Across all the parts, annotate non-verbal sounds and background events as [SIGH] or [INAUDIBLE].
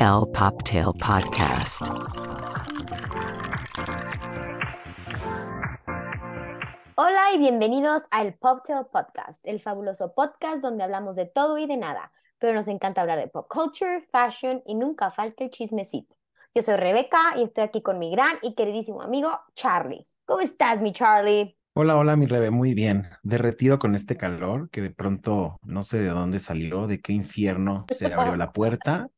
El Poptail Podcast. Hola y bienvenidos al Poptail Podcast, el fabuloso podcast donde hablamos de todo y de nada, pero nos encanta hablar de pop culture, fashion y nunca falta el chismecito. Yo soy Rebeca y estoy aquí con mi gran y queridísimo amigo Charlie. ¿Cómo estás, mi Charlie? Hola, hola, mi Rebe, muy bien. Derretido con este calor que de pronto no sé de dónde salió, de qué infierno [LAUGHS] se abrió la puerta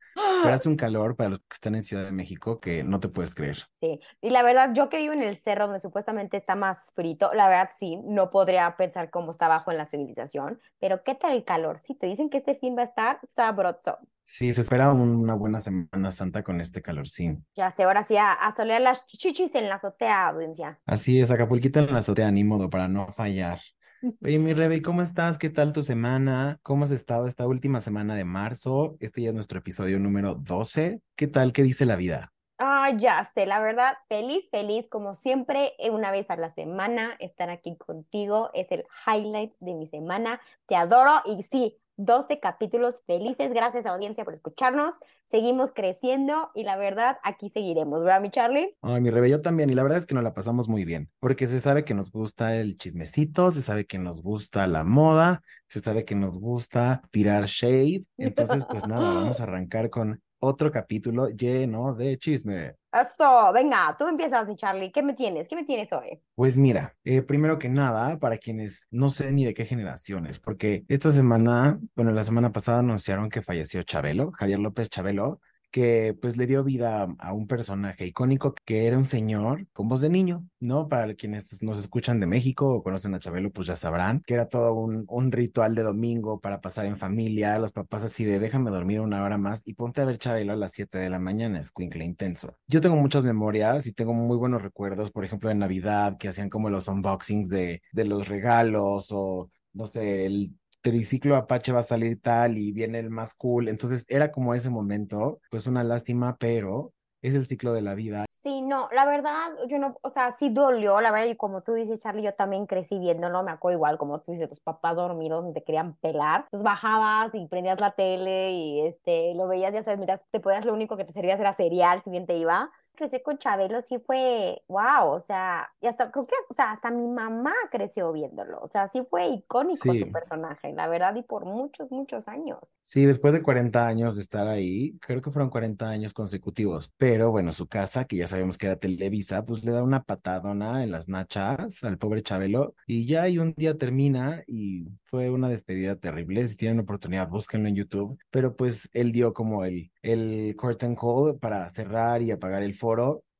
pero hace un calor para los que están en Ciudad de México que no te puedes creer. Sí, y la verdad, yo que vivo en el cerro donde supuestamente está más frito, la verdad sí, no podría pensar cómo está abajo en la civilización, pero ¿qué tal el calorcito? Dicen que este fin va a estar sabroso. Sí, se espera una buena Semana Santa con este calorcín. Ya sé, ahora sí, a, a solear las chichis en la azotea, audiencia. Así es, Acapulquito en la azotea, ni modo, para no fallar. Oye, mi Rebe, ¿cómo estás? ¿Qué tal tu semana? ¿Cómo has estado esta última semana de marzo? Este ya es nuestro episodio número 12. ¿Qué tal? ¿Qué dice la vida? Ah, ya sé, la verdad, feliz, feliz, como siempre, eh, una vez a la semana, estar aquí contigo es el highlight de mi semana. Te adoro y sí, 12 capítulos felices. Gracias, audiencia, por escucharnos. Seguimos creciendo y la verdad, aquí seguiremos, ¿verdad, mi Charlie? Ay, mi Rebe, yo también. Y la verdad es que nos la pasamos muy bien, porque se sabe que nos gusta el chismecito, se sabe que nos gusta la moda, se sabe que nos gusta tirar shade. Entonces, pues nada, vamos a [LAUGHS] arrancar con otro capítulo lleno de chisme. Eso, venga, tú empiezas, mi Charlie. ¿Qué me tienes? ¿Qué me tienes hoy? Pues mira, eh, primero que nada, para quienes no sé ni de qué generaciones, porque esta semana, bueno, la semana pasada anunciaron que falleció Chabelo, Javier López Chabelo, que pues le dio vida a un personaje icónico que era un señor con voz de niño, ¿no? Para quienes nos escuchan de México o conocen a Chabelo, pues ya sabrán que era todo un, un ritual de domingo para pasar en familia, los papás así de déjame dormir una hora más y ponte a ver Chabelo a las 7 de la mañana, es cuincle intenso. Yo tengo muchas memorias y tengo muy buenos recuerdos, por ejemplo, de Navidad, que hacían como los unboxings de, de los regalos o no sé, el triciclo Apache va a salir tal y viene el más cool. Entonces era como ese momento, pues una lástima, pero es el ciclo de la vida. Sí, no, la verdad, yo no, o sea, sí dolió, la verdad, y como tú dices, Charlie, yo también crecí viéndolo, me acuerdo igual, como tú dices, tus papás dormidos, te querían pelar, entonces bajabas y prendías la tele y este, lo veías, ya sabes, miras, te podías, lo único que te servías era cereal, si bien te iba, crecí con Chabelo sí fue, wow, o sea, y hasta, creo que, o sea, hasta mi mamá creció viéndolo, o sea, sí fue icónico Sí. su personaje, la verdad, y por muchos, muchos años. Sí, después de 40 años de estar ahí, creo que fueron 40 años consecutivos, pero bueno, su casa, que ya sabemos que era Televisa, pues le da una patadona en las nachas al pobre Chabelo y ya y un día termina y fue una despedida terrible. Si tienen oportunidad, búsquenlo en YouTube, pero pues él dio como el, el curtain call para cerrar y apagar el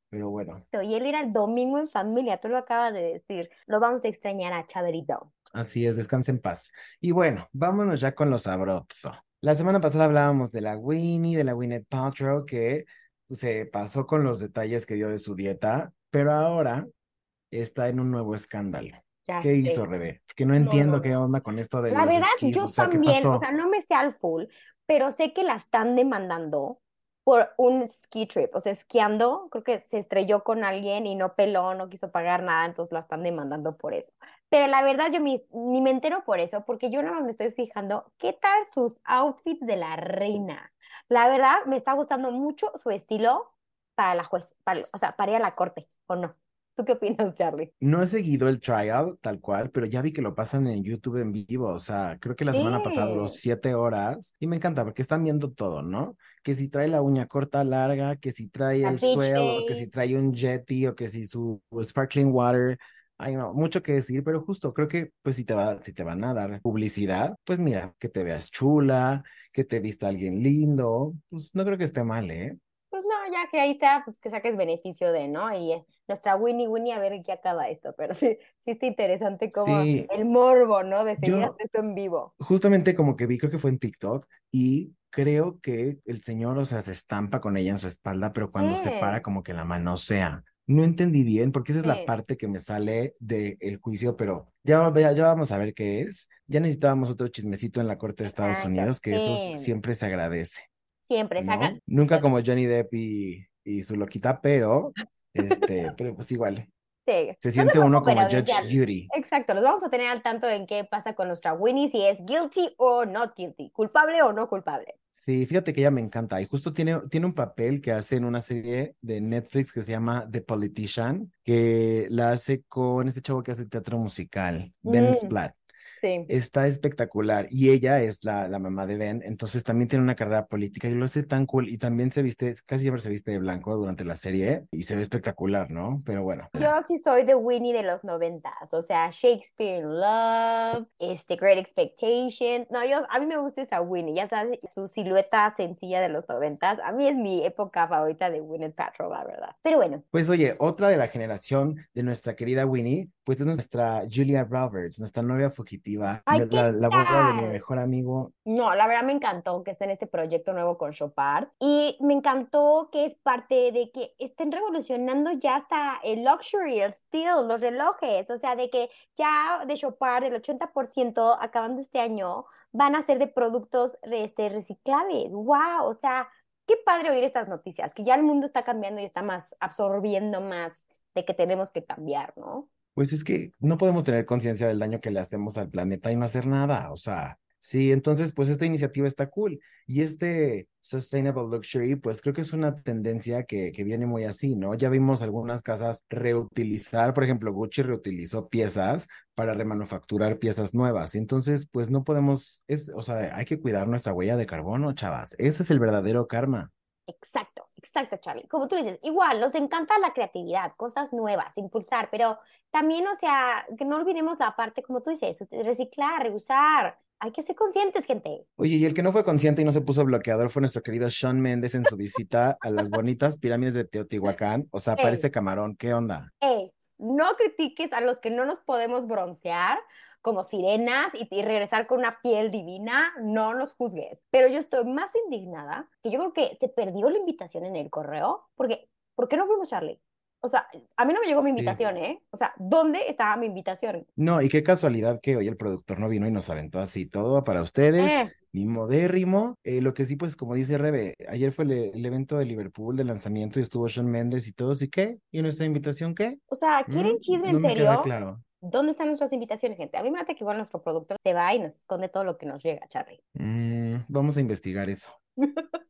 pero bueno, Y él era el domingo en familia, tú lo acabas de decir, lo vamos a extrañar a Chabelito. así es, descansa en paz. Y bueno, vámonos ya con lo sabroso. La semana pasada hablábamos de la Winnie, de la Gwyneth Paltrow, que pues, se pasó con los detalles que dio de su dieta, pero ahora está en un nuevo escándalo. Ya ¿Qué sé. hizo, Rebe? Que no No, entiendo no, qué onda con esto de La los verdad, esquís, yo o sea, ¿qué también, o sea, no me sé al full, pero sé que la están demandando por un ski trip, o sea, esquiando, creo que se estrelló con alguien y no peló, no quiso pagar nada, entonces la están demandando por eso. Pero la verdad, yo ni, ni me entero por eso, porque yo no me estoy fijando qué tal sus outfits de la reina. La verdad, me está gustando mucho su estilo para la juez, para- o sea, para ir a la corte, ¿o no? ¿Tú qué opinas, Charlie? No he seguido el trial tal cual, pero ya vi que lo pasan en YouTube en vivo. O sea, creo que la semana pasada duró siete horas y me encanta porque están viendo todo, ¿no? Que si trae la uña corta, larga, que si trae La el beach swell, o que si trae un jetty, o que si su sparkling water. Ay, no, mucho que decir, pero justo creo que, pues, si te va, si te van a dar publicidad, pues mira, que te veas chula, que te vista alguien lindo, pues no creo que esté mal, ¿eh? Ya que ahí está, pues que saques beneficio de, ¿no? Y eh, nuestra Winnie Winnie a ver en qué acaba esto, pero sí, sí está interesante como Sí, el morbo, ¿no? De seguir yo esto en vivo. justamente como que vi, creo que fue en TikTok, y creo que el señor, o sea, se estampa con ella en su espalda, pero cuando se para, Sí, como que la manosea. No entendí bien, porque esa es la sí, parte que me sale del juicio, pero ya, ya, ya vamos a ver qué es. Ya necesitábamos otro chismecito en la Corte de Estados exacto, Unidos, que eso sí, siempre se agradece, siempre sacan. [LAUGHS] Nunca como Johnny Depp y, y su loquita, pero, este, pero pues igual, sí, se no siente uno como Judge Judy. exacto, los vamos a tener al tanto en qué pasa con nuestra Winnie, si es guilty o not guilty, culpable o no culpable. Sí, fíjate que ella me encanta y justo tiene, tiene un papel que hace en una serie de Netflix que se llama The Politician, que la hace con este chavo que hace teatro musical, Ben Mm, Splatt. Sí. Está espectacular y ella es la, la mamá de Ben, entonces también tiene una carrera política y lo hace tan cool y también se viste, casi siempre se viste de blanco durante la serie y se ve espectacular, ¿no? Pero bueno. Yo sí soy de Winnie de los noventas, o sea, Shakespeare in Love, este, Great Expectations. No, yo, a mí me gusta esa Winnie, ya sabes, su silueta sencilla de los noventas. A mí es mi época favorita de Gwyneth Paltrow, la verdad. Pero bueno, Pues oye, otra de la generación de nuestra querida Winnie, pues es nuestra Julia Roberts, nuestra novia fugitiva, Ay, la, ¿qué la, boda de mi mejor amigo. No, la verdad me encantó que esté en este proyecto nuevo con Chopard y me encantó que es parte de que estén revolucionando ya hasta el luxury, el steel, los relojes, o sea, de que ya de Chopard el 80% acabando este año van a ser de productos este, reciclables. ¡Wow! O sea, qué padre oír estas noticias, que ya el mundo está cambiando y está más absorbiendo más de que tenemos que cambiar, ¿no? Pues es que no podemos tener conciencia del daño que le hacemos al planeta y no hacer nada, o sea, sí, entonces pues esta iniciativa está cool y este Sustainable Luxury pues creo que es una tendencia que, que viene muy así, ¿no? Ya vimos algunas casas reutilizar, por ejemplo, Gucci reutilizó piezas para remanufacturar piezas nuevas, entonces pues no podemos, es, o sea, hay que cuidar nuestra huella de carbono, chavas, ese es el verdadero karma. Exacto, exacto, Charlie. Como tú dices, igual, nos encanta la creatividad, cosas nuevas, impulsar, pero también, o sea, que no olvidemos la parte, como tú dices, reciclar, reusar. Hay que ser conscientes, gente. Oye, y el que no fue consciente y no se puso bloqueador fue nuestro querido Sean Méndez en su visita a las bonitas pirámides de Teotihuacán. O sea, Ey. parece camarón, ¿qué onda? Ey, no critiques a los que no nos podemos broncear como sirenas y, y regresar con una piel divina, no nos juzgues. Pero yo estoy más indignada que yo creo que se perdió la invitación en el correo, porque, ¿por qué no fuimos, Charlie? O sea, a mí no me llegó mi Sí. invitación, ¿eh? O sea, ¿dónde estaba mi invitación? No, y qué casualidad que hoy el productor no vino y nos aventó así todo para ustedes, Eh, ni modérrimo. Eh, lo que sí, pues como dice Rebe, ayer fue el, el evento de Liverpool de lanzamiento y estuvo Sean Méndez y todos, ¿y qué? ¿Y nuestra invitación qué? o sea, ¿quieren Mm, chisme no en me queda serio? claro. ¿Dónde están nuestras invitaciones, gente? A mí me parece que igual nuestro productor se va y nos esconde todo lo que nos llega, Charlie. Mm, vamos a investigar eso. [LAUGHS]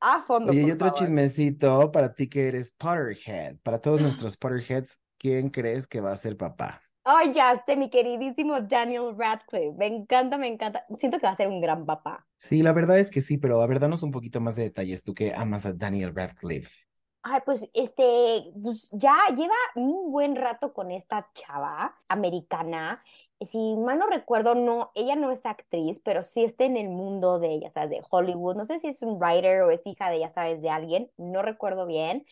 A fondo, Oye, y otro favor. chismecito para ti que eres Potterhead. Para todos Ah. nuestros Potterheads, ¿quién crees que va a ser papá? Ay, ya sé, mi queridísimo Daniel Radcliffe. Me encanta, me encanta. Siento que va a ser un gran papá. Sí, la verdad es que sí, pero a ver, danos un poquito más de detalles, tú que amas a Daniel Radcliffe. Ay, pues este, pues ya lleva un buen rato con esta chava americana. Si mal no recuerdo, no, ella no es actriz, pero sí está en el mundo de, ya sabes, de Hollywood. No sé si es un writer o es hija de, ya sabes, de alguien, no recuerdo bien,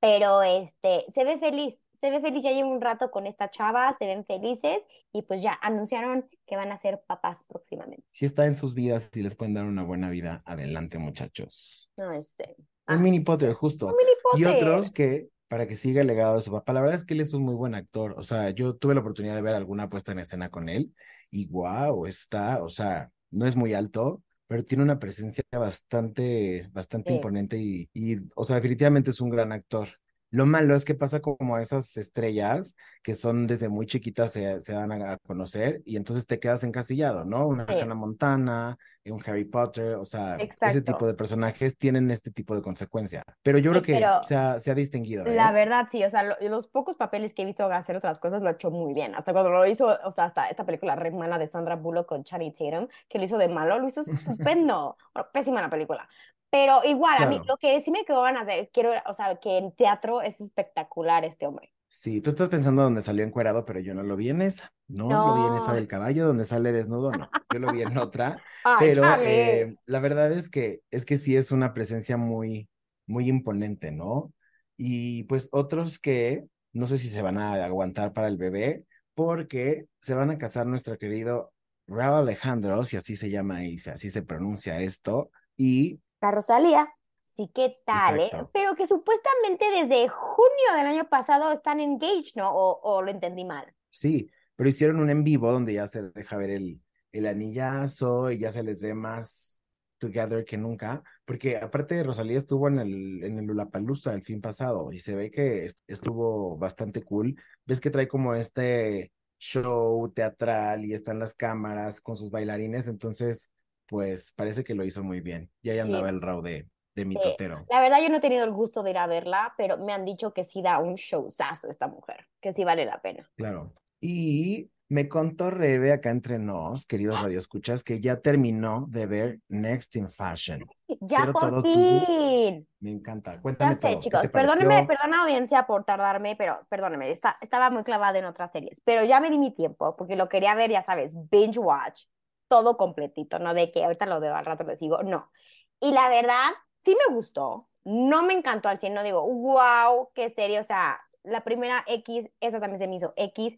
pero este, se ve feliz, se ve feliz, ya lleva un rato con esta chava, se ven felices y pues ya anunciaron que van a ser papás próximamente. Si está en sus vidas y les pueden dar una buena vida, adelante, muchachos. No, este, Un ah, mini Potter, justo. un mini Y Potter. otros que, para que siga el legado de su papá, la verdad es que él es un muy buen actor. O sea, yo tuve la oportunidad de ver alguna puesta en escena con él y wow, está, o sea, no es muy alto, pero tiene una presencia bastante, bastante Sí. imponente y, y, o sea, definitivamente es un gran actor. Lo malo es que pasa como a esas estrellas que son desde muy chiquitas se, se dan a, a conocer y entonces te quedas encasillado, ¿no? Una Sí. Hannah Montana, un Harry Potter, o sea, ese tipo de personajes tienen este tipo de consecuencia. Pero yo creo que se ha, se ha distinguido, La ¿eh? verdad, sí, o sea, lo- los pocos papeles que he visto hacer otras cosas lo ha hecho muy bien. Hasta cuando lo hizo, o sea, hasta esta película re mala de Sandra Bullock con Channing Tatum, que lo hizo de malo, lo hizo [LAUGHS] estupendo. Bueno, pésima la película. Pero igual, a mí Claro. lo que sí me quedó ganas de, quiero, o sea, que en teatro es espectacular este hombre. Sí, tú estás pensando donde salió encuerado, pero yo no lo vi en esa. No, lo vi en esa No. del caballo donde sale desnudo, no. Yo lo vi en [LAUGHS] otra. Ay, Pero eh, la verdad es que es que sí es una presencia muy, muy imponente, ¿no? Y pues otros que no sé si se van a aguantar para el bebé, porque se van a casar nuestro querido Raúl Alejandro, si así se llama y si así se pronuncia esto, y La Rosalía. Sí, ¿qué tal, eh? Pero que supuestamente desde junio del año pasado están engaged, ¿no? O, o lo entendí mal. sí, pero hicieron un en vivo donde ya se deja ver el, el anillazo y ya se les ve más together que nunca, porque aparte Rosalía estuvo en el, en el Lollapalooza el fin pasado y se ve que est- estuvo bastante cool. Ves que trae como este show teatral y están las cámaras con sus bailarines, entonces pues parece que lo hizo muy bien. Y ahí Sí. andaba el Raw de, de mi Sí. totero. La verdad, yo no he tenido el gusto de ir a verla, pero me han dicho que sí da un showzazo esta mujer, que sí vale la pena. Claro. Y me contó Rebe acá entre nos, queridos radioescuchas, que ya terminó de ver Next in Fashion. Ya Quiero por todo tu- fin. Me encanta. Ya Cuéntame sé, todo. ¿Qué chicos, perdónenme, perdona audiencia por tardarme, pero perdónenme, está- estaba muy clavada en otras series, pero ya me di mi tiempo porque lo quería ver, ya sabes, binge watch, todo completito, no de que ahorita lo veo al rato lo sigo, no. Y la verdad, sí me gustó, no me encantó al 100, no digo, wow, qué serie, o sea, la primera X, esa también se me hizo X.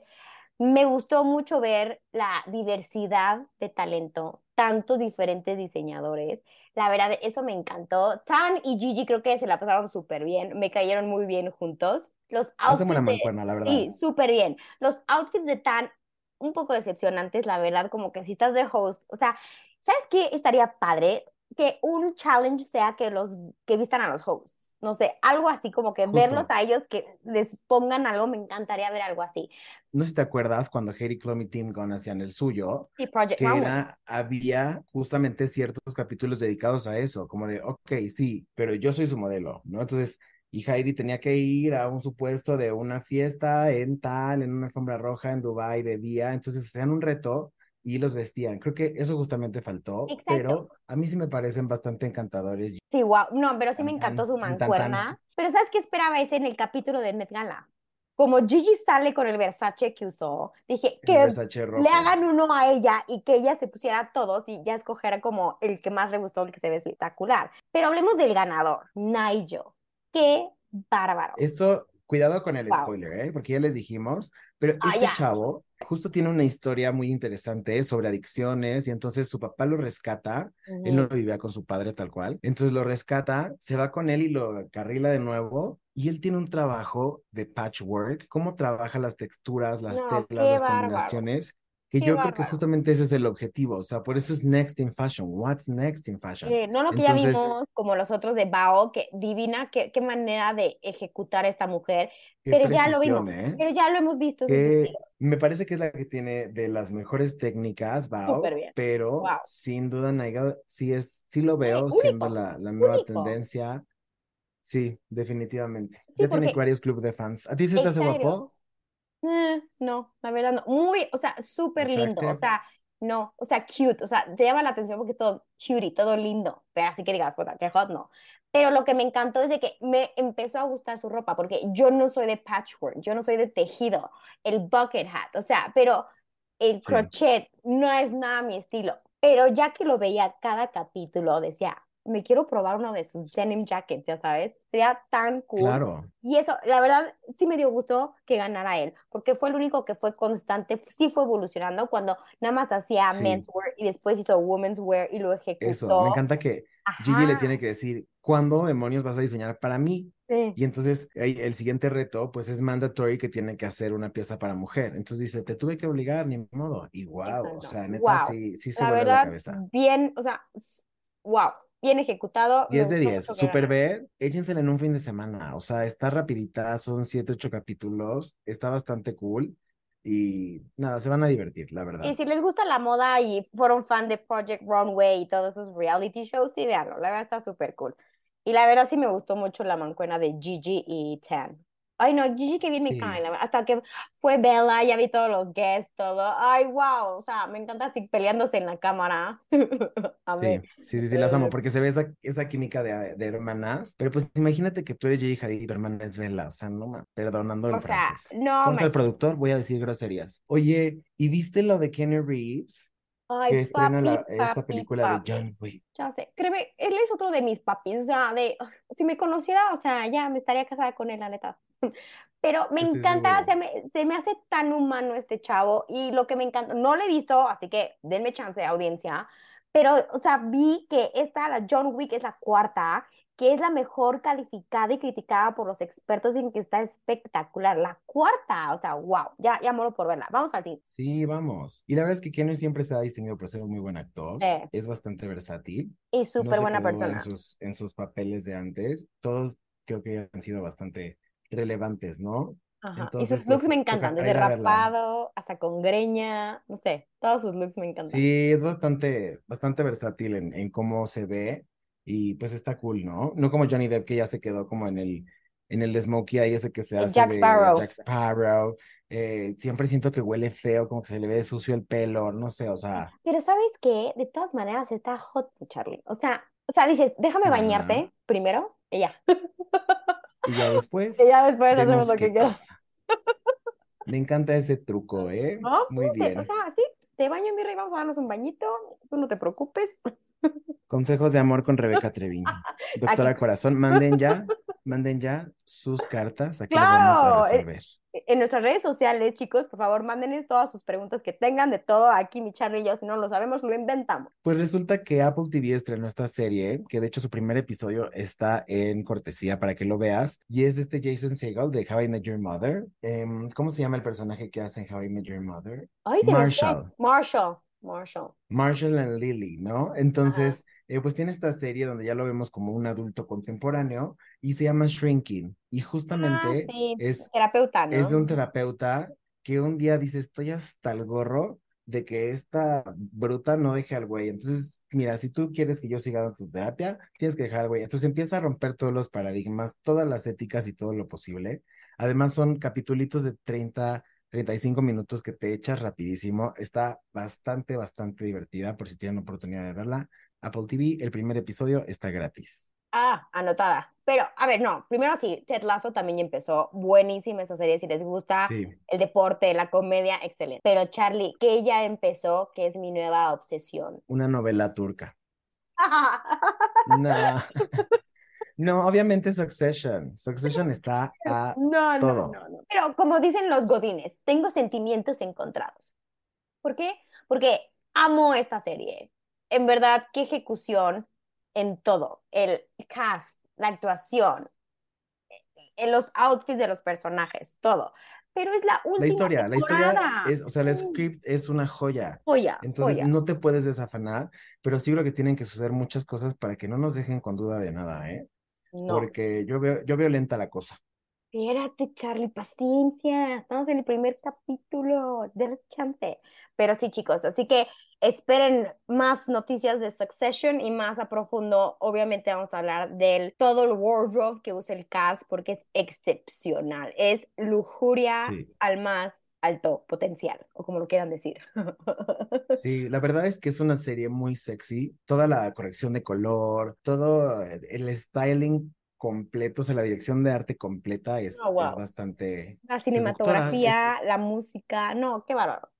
Me gustó mucho ver la diversidad de talento, tantos diferentes diseñadores. La verdad, eso me encantó. Tan y Gigi creo que se la pasaron súper bien, me cayeron muy bien juntos. Los buena outfits de- mancuerna, la verdad. Sí, súper bien. Los outfits de Tan, un poco decepcionantes, la verdad, como que si estás de host, o sea, ¿sabes qué estaría padre? Que un challenge sea que los que vistan a los hosts, no sé, algo así como que Justo. verlos a ellos que les pongan algo, me encantaría ver algo así. No sé si te acuerdas cuando Heidi Klum y Tim Gunn hacían el suyo, Sí, Project que era, había justamente ciertos capítulos dedicados a eso, como de, ok, sí, pero yo soy su modelo, ¿no? Entonces, y Heidi tenía que ir a un supuesto de una fiesta en tal, en una alfombra roja en Dubái de día, entonces hacían un reto y los vestían. Creo que eso justamente faltó, Exacto. pero a mí sí me parecen bastante encantadores. Sí, wow. No, pero sí me encantó su tan, tan, tan. mancuerna. Pero ¿sabes qué esperaba ese en el capítulo de Met Gala? Como Gigi sale con el Versace que usó, dije que le hagan uno a ella y que ella se pusiera todos y ya escogiera como el que más le gustó, el que se ve espectacular. Pero hablemos del ganador, Nigel. Qué bárbaro. Esto, cuidado con el Wow. spoiler, ¿eh? Porque ya les dijimos, pero Ah, este chavo justo tiene una historia muy interesante sobre adicciones y entonces su papá lo rescata, él no vivía con su padre tal cual, entonces lo rescata, se va con él y lo carrila de nuevo y él tiene un trabajo de patchwork, cómo trabaja las texturas, las No, telas, qué las bárbaro. combinaciones, que Qué yo creo que bárbaro. justamente ese es el objetivo, o sea, por eso es next in fashion, what's next in fashion. Eh, no lo que ya Entonces- vimos como los otros de Bao, que divina, qué, qué manera de ejecutar a esta mujer, pero ya lo vimos, ¿eh? pero ya lo hemos visto. que me parece que es la que tiene de las mejores técnicas, Bao, pero Wow. sin duda Nigel sí es, sí lo veo único, siendo la, la nueva único. tendencia. Sí, definitivamente. Sí, ya tiene porque- varios clubes de fans. ¿A ti se te hace guapo? Eh, no, la verdad no. Muy, o sea, súper lindo. O sea, no, o sea, cute. O sea, te llama la atención porque todo cute y todo lindo. Pero así que digas, puta, qué hot, no. Pero lo que me encantó es de que me empezó a gustar su ropa porque yo no soy de patchwork, yo no soy de tejido, el bucket hat, o sea, pero el Sí. crochet no es nada mi estilo. Pero ya que lo veía cada capítulo, decía, me quiero probar uno de sus denim jackets, ya sabes. Sería tan cool. Claro. Y eso, la verdad, sí me dio gusto que ganara él, porque fue el único que fue constante, sí fue evolucionando cuando nada más hacía Sí. menswear y después hizo women's wear y lo ejecutó. Eso, me encanta que Gigi le Ajá, tiene que decir, ¿cuándo demonios vas a diseñar para mí? sí. Y entonces el siguiente reto, pues es mandatory que tiene que hacer una pieza para mujer. Entonces dice, te tuve que obligar, ni modo. Y wow, o Exacto. sea, neta, Wow. sí, sí se La vuela la verdad, cabeza. bien, o sea, wow, bien ejecutado. me 10 de gustó 10, mucho que super. B, échensela en un fin de semana, o sea, está rapidita, son 7, 8 capítulos, está bastante cool y nada, se van a divertir, la verdad. Y si les gusta la moda y fueron fan de Project Runway y todos esos reality shows, sí, véanlo, la verdad está súper cool. Y la verdad sí me gustó mucho la mancuerna de Gigi y Tan. Ay, no, Gigi que bien me Sí. cae, la verdad. Hasta que fue Bella, ya vi todos los guests, todo. Ay, wow, o sea, me encanta así peleándose en la cámara. [LAUGHS] Sí, sí, sí, sí, las amo, Eh, porque se ve esa, esa química de, de hermanas, pero pues imagínate que tú eres Gigi Hadid y tu hermana es Bella, o sea, no ma- perdonando el O sea, francés. no Vamos al productor, voy a decir groserías. Oye, ¿y viste lo de Kenny Reeves? Ay, Que estrena la- esta papi, película papi. de John Wick. Ya sé, créeme, él es otro de mis papis, o sea, de, si me conociera, o sea, ya me estaría casada con él, la neta. Pero me Estoy encanta, se me, se me hace tan humano este chavo y lo que me encanta, no lo he visto, así que denme chance, audiencia, pero, o sea, vi que esta, la John Wick, es la cuarta, que es la mejor calificada y criticada por los expertos en que está espectacular. La cuarta, o sea, wow, ya, ya moro por verla. Vamos al cine. Sí, vamos. Y la verdad es que Kenny siempre se ha distinguido por ser un muy buen actor, Sí. es bastante versátil. Y no súper se buena persona. en sus, en sus papeles de antes. Todos creo que han sido bastante relevantes, ¿no? Ajá. Y Entonces, sus looks pues me encantan, desde rapado hasta con greña, no sé, todos sus looks me encantan. Sí, es bastante, bastante versátil en, en cómo se ve y pues está cool, ¿no? No como Johnny Depp que ya se quedó como en el, en el smokey ahí ese que se hace Jack Sparrow. Jack Sparrow. Eh, siempre siento que huele feo, como que se le ve sucio el pelo, no sé, o sea, Pero ¿sabes qué? De todas maneras está hot, Charlie. O sea, o sea, dices, déjame bañarte primero y ya. [LAUGHS] y ya después Y ya después hacemos lo que quieras. Me encanta ese truco, ¿eh? ¿No? Muy Te- bien. O sea, sí, te baño, mi rey, vamos a darnos un bañito, tú no te preocupes. Consejos de amor con Rebeca [LAUGHS] Treviño. [LAUGHS] Doctora Aquí. Corazón, manden ya, manden ya sus cartas, aquí las vamos a eh, resolver. En nuestras redes sociales, chicos, por favor, mándenos todas sus preguntas que tengan de todo. Aquí mi Charlie y yo, si no lo sabemos, lo inventamos. Pues resulta que Apple TV estrenó esta serie, que de hecho su primer episodio está en cortesía para que lo veas, y es este Jason Segel de How I Met Your Mother. Em, ¿cómo se llama el personaje que hace en How I Met Your Mother? Ay. Marshall. Marshall. Marshall. Marshall and Lily, ¿no? Entonces, eh, pues tiene esta serie donde ya lo vemos como un adulto contemporáneo y se llama Shrinking. Y Ah, justamente sí, es, terapeuta, ¿no? es de un terapeuta que un día dice, estoy hasta el gorro de que esta bruta no deje al güey. Entonces, mira, si tú quieres que yo siga dando tu terapia, tienes que dejar al güey. Entonces empieza a romper todos los paradigmas, todas las éticas y todo lo posible. Además, son capitulitos de 30, 35 minutos que te echas rapidísimo. Está bastante, bastante divertida por si tienen oportunidad de verla. Apple TV, el primer episodio está gratis. Ah, anotada. Pero, a ver, no, primero sí, Ted Lasso también ya empezó. Buenísima esa serie, si les gusta Sí. el deporte, la comedia, excelente. Pero Charlie, que ya empezó, que es mi nueva obsesión. Una novela turca. [LAUGHS] No. [LAUGHS] No, obviamente Succession. Succession está a No, no, todo. no, no. Pero como dicen los godines, tengo sentimientos encontrados. ¿Por qué? Porque amo esta serie. En verdad, qué ejecución en todo. El cast, la actuación, en los outfits de los personajes, todo. Pero es la última La historia, la historia es, o sea, el script es una joya. Joya, Entonces joya. no te puedes desafanar, pero sí creo que tienen que suceder muchas cosas para que no nos dejen con duda de nada, ¿eh? No. Porque yo veo, yo veo lenta la cosa. Espérate, Charlie, paciencia. Estamos en el primer capítulo. Denle chance. Pero sí, chicos, así que esperen más noticias de Succession y más a profundo. Obviamente vamos a hablar del todo el wardrobe que usa el cast porque es excepcional. Es lujuria Sí. al más alto potencial, o como lo quieran decir. [LAUGHS] Sí, la verdad es que es una serie muy sexy. Toda la corrección de color, todo el styling completo, o sea, la dirección de arte completa es, Oh, es wow. bastante La cinematografía, la música, no, qué bárbaro.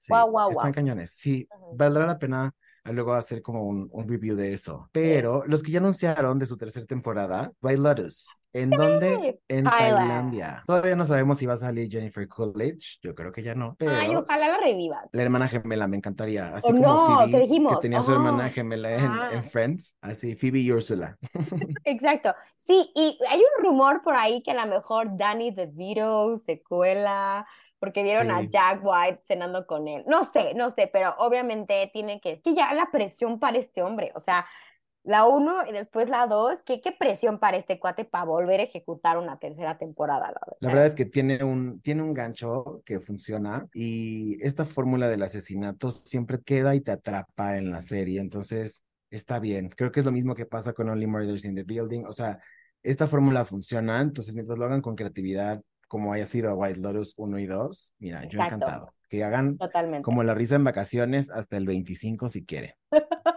Sí, Guau, guau, están cañones. Sí, valdrá la pena luego hacer como un, un review de eso. Pero los que ya anunciaron de su tercera temporada, White Lotus. ¿En dónde? En Thailand. Tailandia. Todavía no sabemos si va a salir Jennifer Coolidge. Yo creo que ya no. Ay, Pero ojalá la revivan. la hermana gemela me encantaría. Así Oh, como no, Phoebe, ¿qué dijimos? que tenía su hermana Oh, gemela en, ah. en Friends. Así, Phoebe y Úrsula. [LAUGHS] Exacto. Sí, y hay un rumor por ahí que a lo mejor Danny DeVito se cuela porque vieron a Sí. Jack White cenando con él. No sé, no sé, pero obviamente tiene que, que ya la presión para este hombre, o sea, la uno y después la dos, ¿qué, qué presión para este cuate para volver a ejecutar una tercera temporada, la verdad. La verdad es que tiene un, tiene un gancho que funciona y esta fórmula del asesinato siempre queda y te atrapa en la serie, entonces está bien. Creo que es lo mismo que pasa con Only Murders in the Building, o sea, esta fórmula funciona, entonces mientras lo hagan con creatividad, como haya sido a White Lotus 1 y 2, mira, yo Exacto. encantado. Que hagan Totalmente. como la risa en vacaciones hasta el 25 si quieren, [LAUGHS]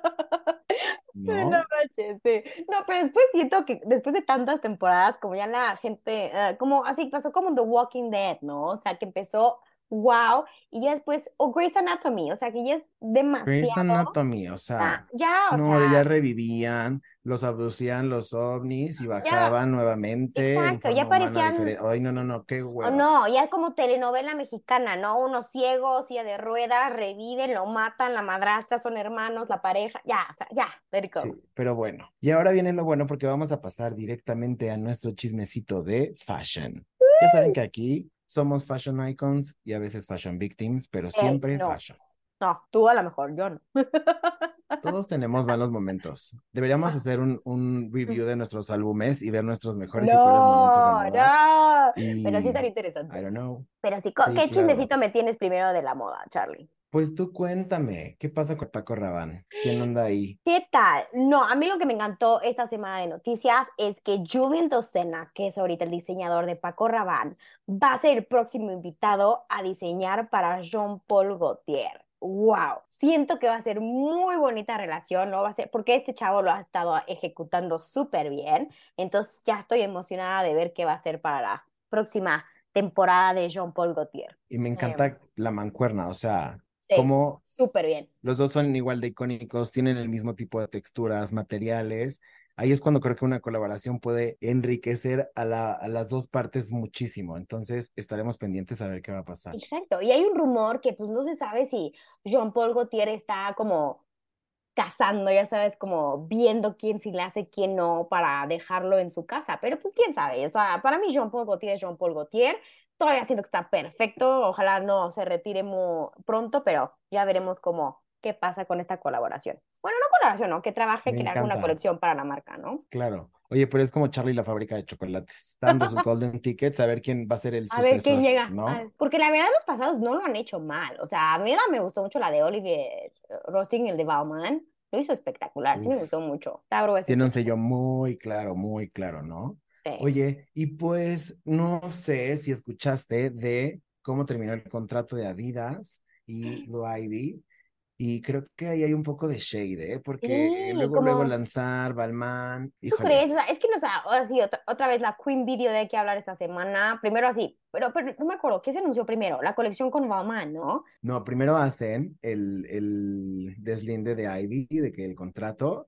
No ¿no? manches, sí. No, pero después siento que después de tantas temporadas, como ya la gente, eh, como así pasó como The Walking Dead, ¿no? O sea, que empezó wow, y ya después, o Grey's Anatomy, o sea, que ya es Grey's demasiado. Anatomy, o ah, sea, ya, o no, sea, ya revivían, los abducían los ovnis y bajaban nuevamente en exacto, ya parecían-. Ay, no, no, no, qué huevo. no, ya como telenovela mexicana, ¿no? Unos ciegos, silla de ruedas, reviven, lo matan, la madrastra, son hermanos, la pareja, ya, o sea, ya. Sí, pero bueno. Y ahora viene lo bueno porque vamos a pasar directamente a nuestro chismecito de fashion. Ya saben que aquí somos fashion icons y a veces fashion victims, pero siempre no. fashion. No, tú a lo mejor, yo no. Todos [LAUGHS] tenemos malos momentos. Deberíamos hacer un, un review de nuestros álbumes y ver nuestros mejores y peores momentos No, de moda. no. Pero sí estaría I interesante. don't know. Pero sí, ¿qué claro. chismecito me tienes primero de la moda, Charlie? Pues tú cuéntame, ¿qué pasa con Paco Rabanne? ¿Quién anda ahí? ¿Qué tal? No, a mí lo que me encantó esta semana de noticias es que Julian Docena, que es ahorita el diseñador de Paco Rabanne, va a ser el próximo invitado a diseñar para Jean Paul Gaultier. ¡Wow! Siento que va a ser muy bonita relación, ¿no? Va a ser, porque este chavo lo ha estado ejecutando súper bien. Entonces ya estoy emocionada de ver qué va a ser para la próxima temporada de Jean Paul Gaultier. Y me encanta la mancuerna, o sea, Sí, cómo súper bien. los dos son igual de icónicos, tienen el mismo tipo de texturas, materiales. Ahí es cuando creo que una colaboración puede enriquecer a la, a las dos partes muchísimo. Entonces estaremos pendientes a ver qué va a pasar. Exacto, y hay un rumor que pues no se sabe si Jean Paul Gaultier está como cazando, ya sabes, como viendo quién sí le hace, quién no, para dejarlo en su casa, pero pues quién sabe, o sea, para mí Jean Paul Gaultier es Jean Paul Gaultier, todavía siento que está perfecto, ojalá no se retire muy pronto, pero ya veremos cómo, qué pasa con esta colaboración. Bueno, no colaboración, ¿no? Que trabaje, Me haga una colección para la marca, ¿no? Claro. Oye, pero es como Charlie la fábrica de chocolates, dando sus [LAUGHS] golden tickets a ver quién va a ser el A ver quién sucesor, llega. ¿no? Porque la verdad los pasados no lo han hecho mal. O sea, a mí la me gustó mucho la de Olivier Roasting, el de Bauman. Lo hizo espectacular, sí me gustó mucho. Tiene un sello muy claro, muy claro, ¿no? Sí. Oye, y pues no sé si escuchaste de cómo terminó el contrato de Adidas y [GASPS] Blue Ivy. Y creo que ahí hay un poco de shade, ¿eh? Porque Sí, luego, luego lanzar, Balmain, ¿Tú crees? O sea, es que nos ha, así, otra, otra vez la Queen Video de que hablar esta semana. Primero así, pero, pero no me acuerdo, ¿qué se anunció primero? La colección con Bauman, ¿no? No, primero hacen el, el deslinde de Ivy, de que el contrato,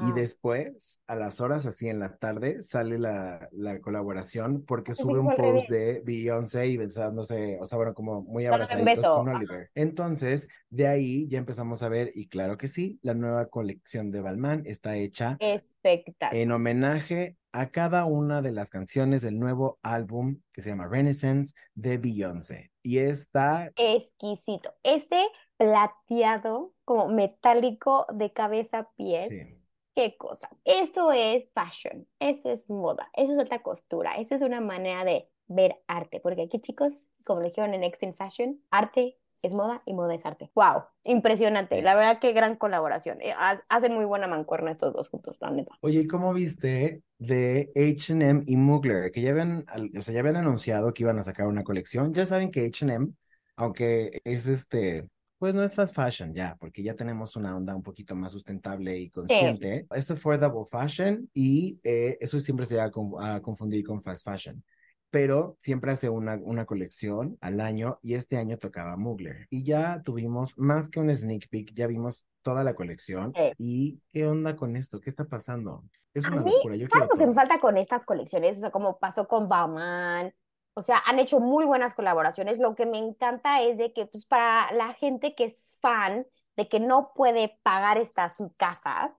y Ajá. después, a las horas así en la tarde, sale la, la colaboración porque Pensé sube un post de Beyoncé y besándose, o sea, bueno, como muy abrazaditos con ajá. Oliver. Entonces, de ahí ya empezamos a ver, y claro que sí, la nueva colección de Balmain está hecha Espectacular. en homenaje a cada una de las canciones del nuevo álbum que se llama Renaissance de Beyoncé. Y está, Exquisito. Ese plateado, como metálico de cabeza a pies. sí, ¿Qué cosa? Eso es fashion, eso es moda, eso es alta costura, eso es una manera de ver arte, porque aquí chicos, como lo dijeron en Next in Fashion, arte es moda y moda es arte. ¡Wow! Impresionante, la verdad que gran colaboración. Eh, ha- Hacen muy buena mancuerna estos dos juntos, la neta. Oye, ¿y cómo viste de H&M y Mugler? Que ya habían, o sea, ya habían anunciado que iban a sacar una colección. Ya saben que H&M, aunque es este, pues no es fast fashion ya, porque ya tenemos una onda un poquito más sustentable y consciente. Es affordable fashion y eh, eso siempre se va a, con- a confundir con fast fashion. Pero siempre hace una, una colección al año y este año tocaba Mugler. Y ya tuvimos más que un sneak peek, ya vimos toda la colección. Sí. ¿Y qué onda con esto? ¿Qué está pasando? Es A una mí, locura, yo ¿sabes que me falta con estas colecciones? O sea, como pasó con Bauman. O sea, han hecho muy buenas colaboraciones. Lo que me encanta es de que, pues, para la gente que es fan de que no puede pagar estas casas,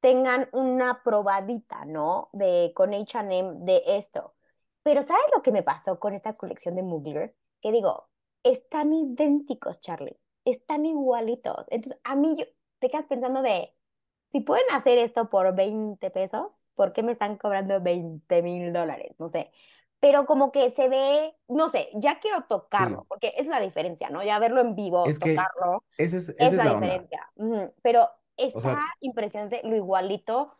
tengan una probadita, ¿no? De con H&M de esto. Pero ¿sabes lo que me pasó con esta colección de Mugler? Que digo, están idénticos, Charlie. Están igualitos. Entonces, a mí yo, te quedas pensando de, si pueden hacer esto por 20 pesos, ¿por qué me están cobrando 20 mil dólares? No sé. Pero como que se ve, no sé, ya quiero tocarlo, Sí. porque es la diferencia, ¿no? Ya verlo en vivo, Es que tocarlo, esa es, esa es la la diferencia. Ujú. Pero está sea- impresionante lo igualito.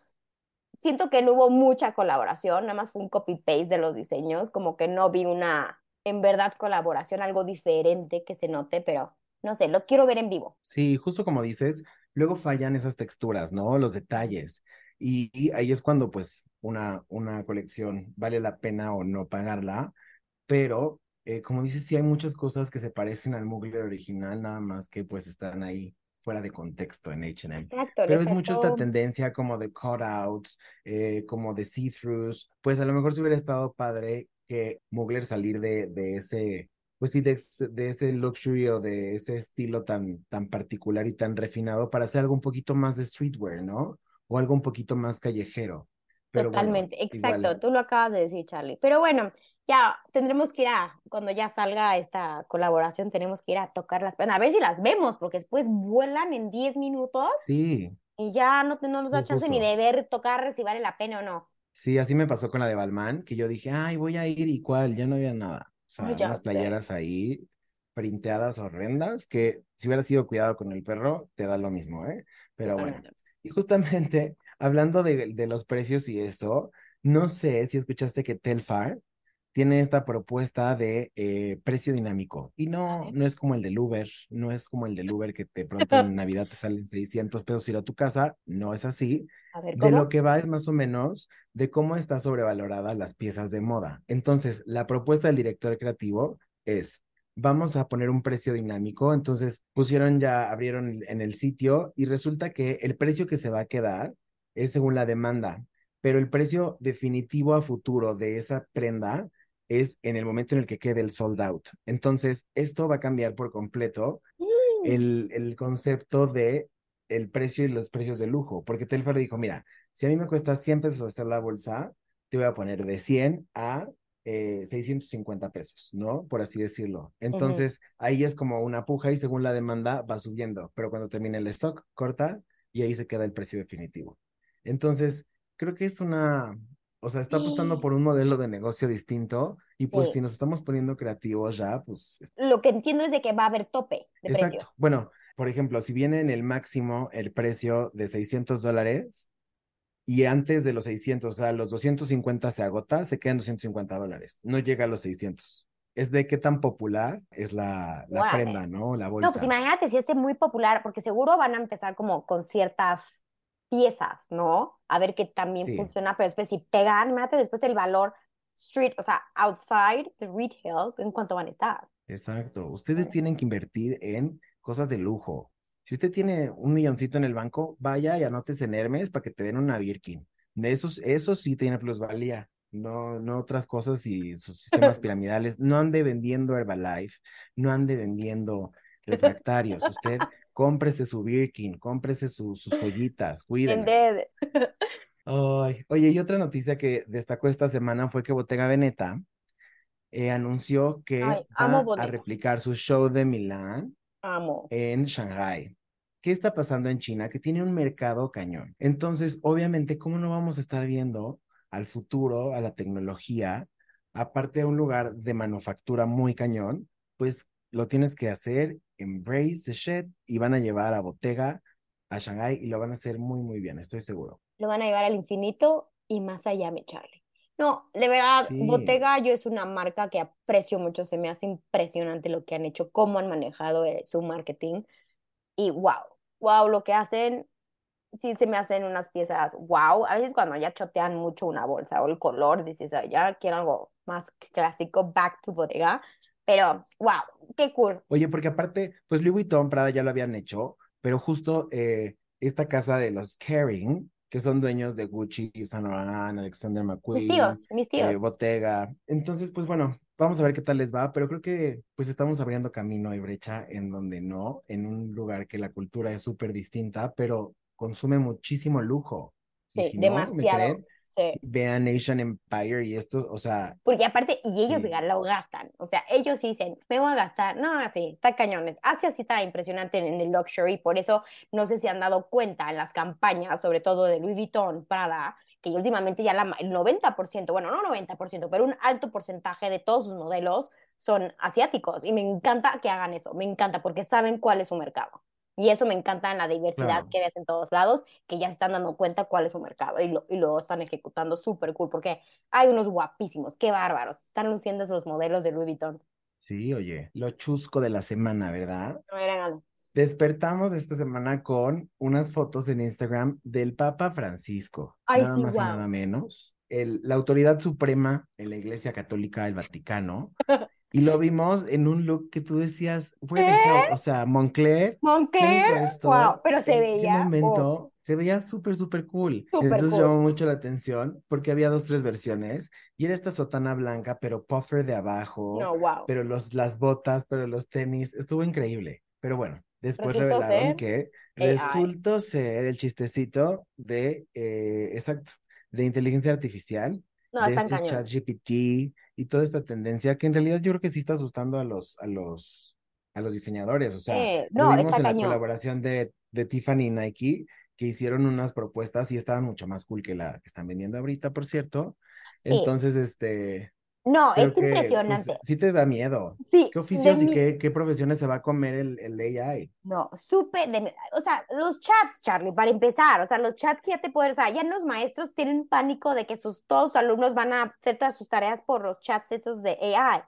Siento que no hubo mucha colaboración, nada más fue un copy-paste de los diseños, como que no vi una, en verdad, colaboración, algo diferente que se note, pero no sé, lo quiero ver en vivo. Sí, justo como dices, luego fallan esas texturas, ¿no? Los detalles. Y, y ahí es cuando, pues, una, una colección vale la pena o no pagarla. Pero, eh, como dices, sí hay muchas cosas que se parecen al Mugler original, nada más que, pues, están ahí fuera de contexto en H&M. Exacto, Pero es mucho esta tendencia como de cutouts, eh, como de see-throughs. Pues a lo mejor si hubiera estado padre que Mugler salir de, de ese, pues sí, de, de ese luxury o de ese estilo tan, tan particular y tan refinado para hacer algo un poquito más de streetwear, ¿no? O algo un poquito más callejero. Pero bueno, Totalmente, exacto, igual. tú lo acabas de decir, Charlie. Pero bueno, ya tendremos que ir a, cuando ya salga esta colaboración, tenemos que ir a tocar las a ver si las vemos, porque después vuelan en 10 minutos Sí, y ya no, no nos da sí, chance ni justo. de ver, tocar si vale la pena o no. Sí, así me pasó con la de Balmain, que yo dije, ay, voy a ir y cuál, ya no había nada. O sea, unas sé. playeras ahí printeadas horrendas que si hubiera sido cuidado con el perro, te da lo mismo, ¿eh? Pero bueno. Y justamente [LAUGHS] hablando de, de los precios y eso, no sé si escuchaste que Telfar tiene esta propuesta de eh, precio dinámico. Y no, no es como el del Uber, no es como el del Uber que de [LAUGHS] pronto en Navidad te salen 600 pesos ir a tu casa, no es así. A ver, De lo que va es más o menos de cómo está sobrevalorada las piezas de moda. Entonces, la propuesta del director creativo es, vamos a poner un precio dinámico. Entonces, pusieron ya, abrieron en el sitio y resulta que el precio que se va a quedar es según la demanda, pero el precio definitivo a futuro de esa prenda es en el momento en el que quede el sold out. Entonces, esto va a cambiar por completo Mm, el, el concepto de el precio y los precios de lujo, porque Telfar dijo, mira, si a mí me cuesta 100 pesos hacer la bolsa, te voy a poner de 100 a eh, 650 pesos, ¿no? Por así decirlo. Entonces, ahí es como una puja y según la demanda va subiendo, pero cuando termine el stock, corta y ahí se queda el precio definitivo. Entonces, creo que es una, o sea, está apostando por un modelo de negocio distinto y pues Sí. si nos estamos poniendo creativos ya, pues Lo que entiendo es de que va a haber tope de precio. Exacto. Bueno, por ejemplo, si viene en el máximo el precio de 600 dólares y antes de los 600, o sea, los 250 se agota, se quedan 250 dólares. No llega a los 600. Es de qué tan popular es la, la prenda, ¿no? La No, pues bolsa. imagínate si es muy popular, porque seguro van a empezar como con ciertas piezas, ¿no? A ver qué también Sí. funciona, pero después si pegan, imagínate después el valor street, o sea, outside the retail, ¿en cuánto van a estar? Exacto. Ustedes tienen que invertir en cosas de lujo. Si usted tiene un milloncito en el banco, vaya y anótese en Hermes para que te den una Birkin. Eso, eso sí tiene plusvalía. No, no otras cosas y sus sistemas [LAUGHS] piramidales. No ande vendiendo Herbalife, no ande vendiendo refractarios. Usted cómprese su Birkin, cómprese su- sus joyitas, En cuídelas. Dead. [LAUGHS] Ay, oye, y otra noticia que destacó esta semana fue que Bottega Veneta eh, anunció que Ay, va a replicar su show de Milán Amo. en Shanghai. ¿Qué está pasando en China? Que tiene un mercado cañón. Entonces, obviamente, ¿cómo no vamos a estar viendo al futuro, a la tecnología, aparte de un lugar de manufactura muy cañón? Pues lo tienes que hacer, embrace the shit, y van a llevar a Bottega a Shanghai y lo van a hacer muy, muy bien, estoy seguro. Lo van a llevar al infinito y más allá, mi Charlie. No, de verdad, Sí. Bottega yo es una marca que aprecio mucho, se me hace impresionante lo que han hecho, cómo han manejado eh, su marketing y wow, wow, lo que hacen, sí se me hacen unas piezas, wow, a veces cuando ya chotean mucho una bolsa o el color, dices, "Ay, ya quiero algo más clásico, back to Bottega, pero wow, qué cool. Oye, porque aparte, pues Louis Vuitton, Prada ya lo habían hecho, pero justo eh, esta casa de los Kering, que son dueños de Gucci, Saint Laurent, Alexander Mis McQueen, tíos, mis eh, tíos. Bottega. Entonces, pues bueno, vamos a ver qué tal les va, pero creo que pues estamos abriendo camino y brecha en donde no, en un lugar que la cultura es súper distinta, pero consume muchísimo lujo. Sí, si no, ¿me demasiado. creen? Sí. Vean Asian Empire y esto, o sea, Porque aparte, y ellos Sí. lo gastan. O sea, ellos dicen, me voy a gastar. No, así, está cañones. Asia sí está impresionante en, en el luxury, por eso no sé si han dado cuenta en las campañas, sobre todo de Louis Vuitton, Prada, que últimamente ya la, el 90%, bueno, no 90%, pero un alto porcentaje de todos sus modelos son asiáticos. Y me encanta que hagan eso, me encanta, porque saben cuál es su mercado. Y eso me encanta en la diversidad Claro. que ves en todos lados, que ya se están dando cuenta cuál es su mercado y lo, y lo están ejecutando súper cool, porque hay unos guapísimos, qué bárbaros. Están luciendo los modelos de Louis Vuitton. sí, oye, lo chusco de la semana, ¿verdad? No me regalan. Despertamos esta semana con unas fotos en Instagram del Papa Francisco, Ay, nada sí, más y guau. nada menos, el, la autoridad suprema en la Iglesia Católica del Vaticano, y lo vimos en un look que tú decías, [LAUGHS] ¿Qué? hell? O sea, Moncler, ¿quién hizo Moncler, esto? wow, pero se ¿En veía, qué oh, momento? Se veía súper, súper cool. Súper Entonces cool. llamó mucho la atención porque había dos, tres versiones, y era esta sotana blanca, pero puffer de abajo no, wow. pero los, las botas, pero los tenis, estuvo increíble. Pero bueno, después Resultó revelaron ser que AI. resultó ser el chistecito de, eh, exacto, de inteligencia artificial, No, de están este cañón. ChatGPT y toda esta tendencia que en realidad yo creo que sí está asustando a los, a los, a los diseñadores. O sea, Eh, lo vimos en la colaboración de, de Tiffany y Nike, que hicieron unas propuestas y estaban mucho más cool que la que están vendiendo ahorita, por cierto. Sí. Entonces, este, No, creo es que pues, impresionante. sí te da miedo. Sí, ¿Qué oficios y mi- qué, qué profesiones se va a comer el, el AI? No, súper de... O sea, los chats, Charlie, para empezar, o sea, los chats que ya te pueden... O sea, ya los maestros tienen pánico de que sus, todos sus alumnos van a hacer todas sus tareas por los chats estos de AI.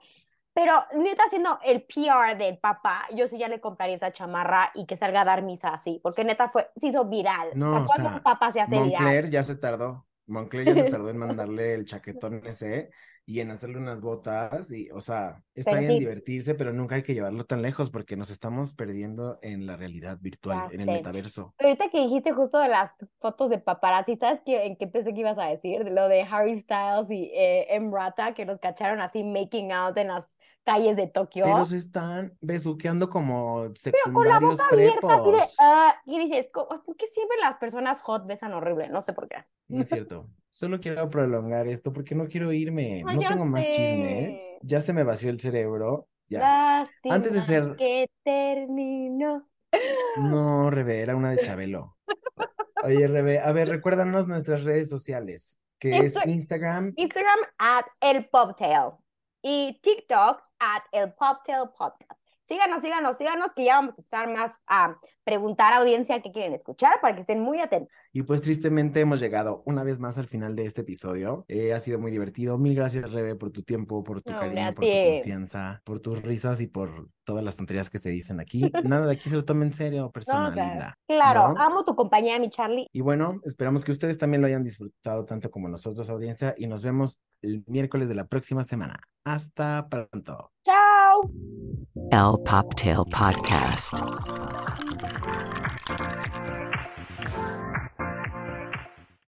Pero neta, haciendo el PR del papá, yo sí ya le compraría esa chamarra y que salga a dar misa así, porque neta fue, se hizo viral. o No, sea, o cuando sea, un papá se hace viral. Moncler ya se tardó. Moncler ya se tardó en mandarle el chaquetón ese y en hacerle unas botas y, o sea, está Pero bien sí. divertirse, pero nunca hay que llevarlo tan lejos porque nos estamos perdiendo en la realidad virtual, Ya en el metaverso. Ahorita que dijiste justo de las fotos de paparazzi, ¿sabes qué, en qué pensé que ibas a decir? De lo de Harry Styles y eh, Emrata, que los cacharon así making out en las calles de Tokio. Pero se están besuqueando como Pero con la boca abierta, así de, ah, y dices, "Co- ¿por qué siempre las personas hot besan horrible? No sé por qué. No es cierto. Solo quiero prolongar esto porque no quiero irme. No, tengo más chismes. Ya se me vació el cerebro. Ya. Lástima Antes de ser- que terminó. No, Rebe, era una de Chabelo. Oye, Rebe, a ver, recuérdanos nuestras redes sociales, que es Insta- Instagram. Instagram at el Poptail y TikTok at el Poptail Podcast. Síganos, síganos, síganos, que ya vamos a empezar más a preguntar a audiencia qué quieren escuchar para que estén muy atentos. Y pues tristemente hemos llegado una vez más al final de este episodio. Eh, ha sido muy divertido. Mil gracias, Rebe, por tu tiempo, por tu No, cariño, por tu confianza, por tus risas y por todas las tonterías que se dicen aquí. [LAUGHS] Nada de aquí se lo tome en serio, persona No, claro. linda. Claro, ¿no? amo tu compañía, mi Charlie. Y bueno, esperamos que ustedes también lo hayan disfrutado tanto como nosotros, audiencia, y nos vemos el miércoles de la próxima semana. Hasta pronto. Chao. El Poptail Podcast.